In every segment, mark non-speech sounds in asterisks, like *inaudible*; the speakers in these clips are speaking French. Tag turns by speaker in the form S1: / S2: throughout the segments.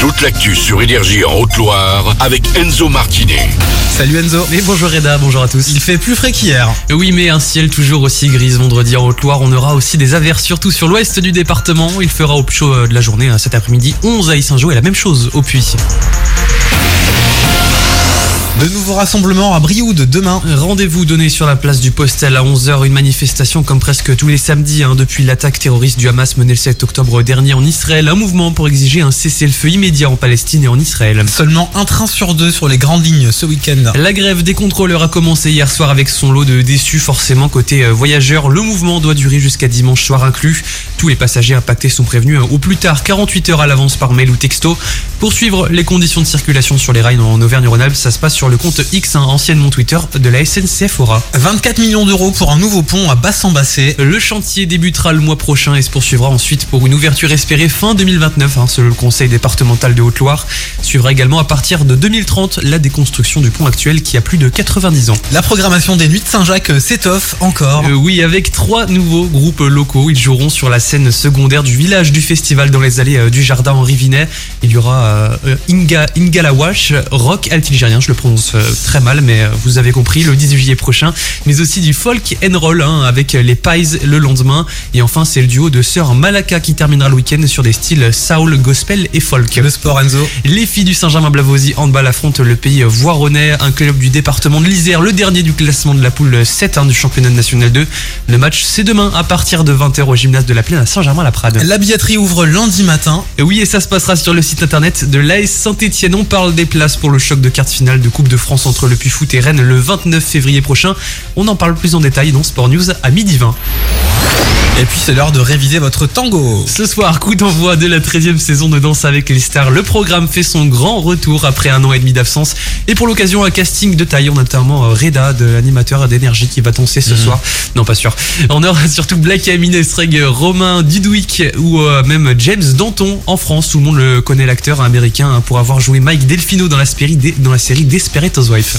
S1: Toute l'actu sur Énergie en Haute-Loire avec Enzo Martinet.
S2: Salut Enzo.
S3: Mais bonjour Reda, bonjour à tous.
S2: Il fait plus frais qu'hier.
S3: Oui, mais un ciel toujours aussi gris vendredi en Haute-Loire. On aura aussi des averses, surtout sur l'ouest du département. Il fera au plus chaud euh, de la journée hein, cet après-midi 11 à Saint-Jean et la même chose au Puy.
S2: De nouveaux rassemblements à Brioude demain.
S3: Rendez-vous donné sur la place du Postel à 11h, une manifestation comme presque tous les samedis hein, depuis l'attaque terroriste du Hamas menée le 7 octobre dernier en Israël. Un mouvement pour exiger un cessez-le-feu immédiat en Palestine et en Israël.
S2: Seulement un train sur deux sur les grandes lignes ce week-end.
S3: La grève des contrôleurs a commencé hier soir avec son lot de déçus forcément côté euh, voyageurs. Le mouvement doit durer jusqu'à dimanche soir inclus. Tous les passagers impactés sont prévenus euh, au plus tard 48 heures à l'avance par mail ou texto. Pour suivre les conditions de circulation sur les rails en Auvergne-Rhône-Alpes, ça se passe sur le compte X, hein, anciennement Twitter, de la SNCF Aura.
S2: 24 millions d'euros pour un nouveau pont à Bassan-Bassé.
S3: Le chantier débutera le mois prochain et se poursuivra ensuite pour une ouverture espérée fin 2029, hein, selon le conseil départemental de Haute-Loire. Suivra également à partir de 2030 la déconstruction du pont actuel qui a plus de 90 ans.
S2: La programmation des Nuits de Saint-Jacques s'étoffe encore.
S3: Euh, oui, avec trois nouveaux groupes locaux. Ils joueront sur la scène secondaire du village du festival dans les allées euh, du jardin Henri Vinet. Il y aura euh, Inga, Ingalawash, rock altigérien, je le prononce euh, très mal, mais euh, vous avez compris, le 18 juillet prochain. Mais aussi du folk and roll hein, avec les Pies le lendemain. Et enfin, c'est le duo de sœurs Malaka qui terminera le week-end sur des styles soul, gospel et folk.
S2: Le sport Enzo.
S3: Les filles du Saint-Germain-Blavozy handball affrontent le pays voironnais, un club du département de l'Isère, le dernier du classement de la poule 7 hein, du championnat national 2. Le match, c'est demain à partir de 20h au gymnase de la Plaine à Saint-Germain-la-Prade.
S2: La billetterie ouvre lundi matin.
S3: Et Oui, et ça se passera sur le site internet de l'AS Saint-Etienne. On parle des places pour le choc de quart finale de Coupe de France entre le Puy-Foot et Rennes le 29 février prochain. On en parle plus en détail dans Sport News à midi 20.
S2: Et puis c'est l'heure de réviser votre tango.
S3: Ce soir, coup d'envoi de la 13e saison de Danse avec les stars. Le programme fait son grand retour après un an et demi d'absence. Et pour l'occasion, un casting de taille, notamment euh, Reda, de l'animateur d'énergie qui va danser ce soir. Non, pas sûr. On aura *laughs* surtout Black Amine Estreg, Romain Didwick ou euh, même James Danton en France. Tout le monde le connaît, l'acteur américain, pour avoir joué Mike Delfino dans la, série dans la série Desperate Housewives.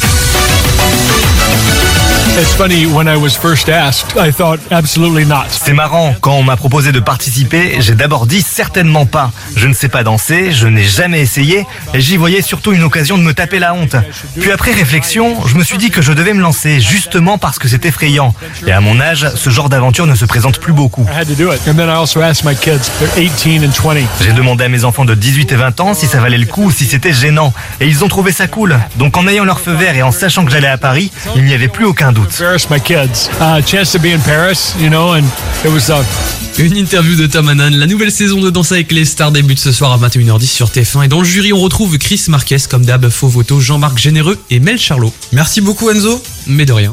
S4: It's funny, when I was first asked, I thought absolutely not.
S5: C'est marrant, quand on m'a proposé de participer, j'ai d'abord dit certainement pas. Je ne sais pas danser, je n'ai jamais essayé, et j'y voyais surtout une occasion de me taper la honte. Puis après réflexion, je me suis dit que je devais me lancer, justement parce que c'est effrayant. Et à mon âge, ce genre d'aventure ne se présente plus beaucoup.
S4: I had to do it. And then I also asked my kids, they're 18 and 20.
S5: J'ai demandé à mes enfants de 18 et 20 ans si ça valait le coup ou si c'était gênant. Et ils ont trouvé ça cool. Donc en ayant leur feu vert et en sachant que j'allais à Paris, il n'y avait plus aucun doute.
S4: Embarrassed my kids. Chance to be in Paris, you know, and it was
S3: Une interview de Tom Hannan. La nouvelle saison de Danse avec les stars débute ce soir à 21h10 sur TF1. Et dans le jury, on retrouve Chris Marquez, comme d'hab, Faux Voto, Jean-Marc Généreux et Mel Charlot.
S2: Merci beaucoup Enzo.
S3: Mais de rien.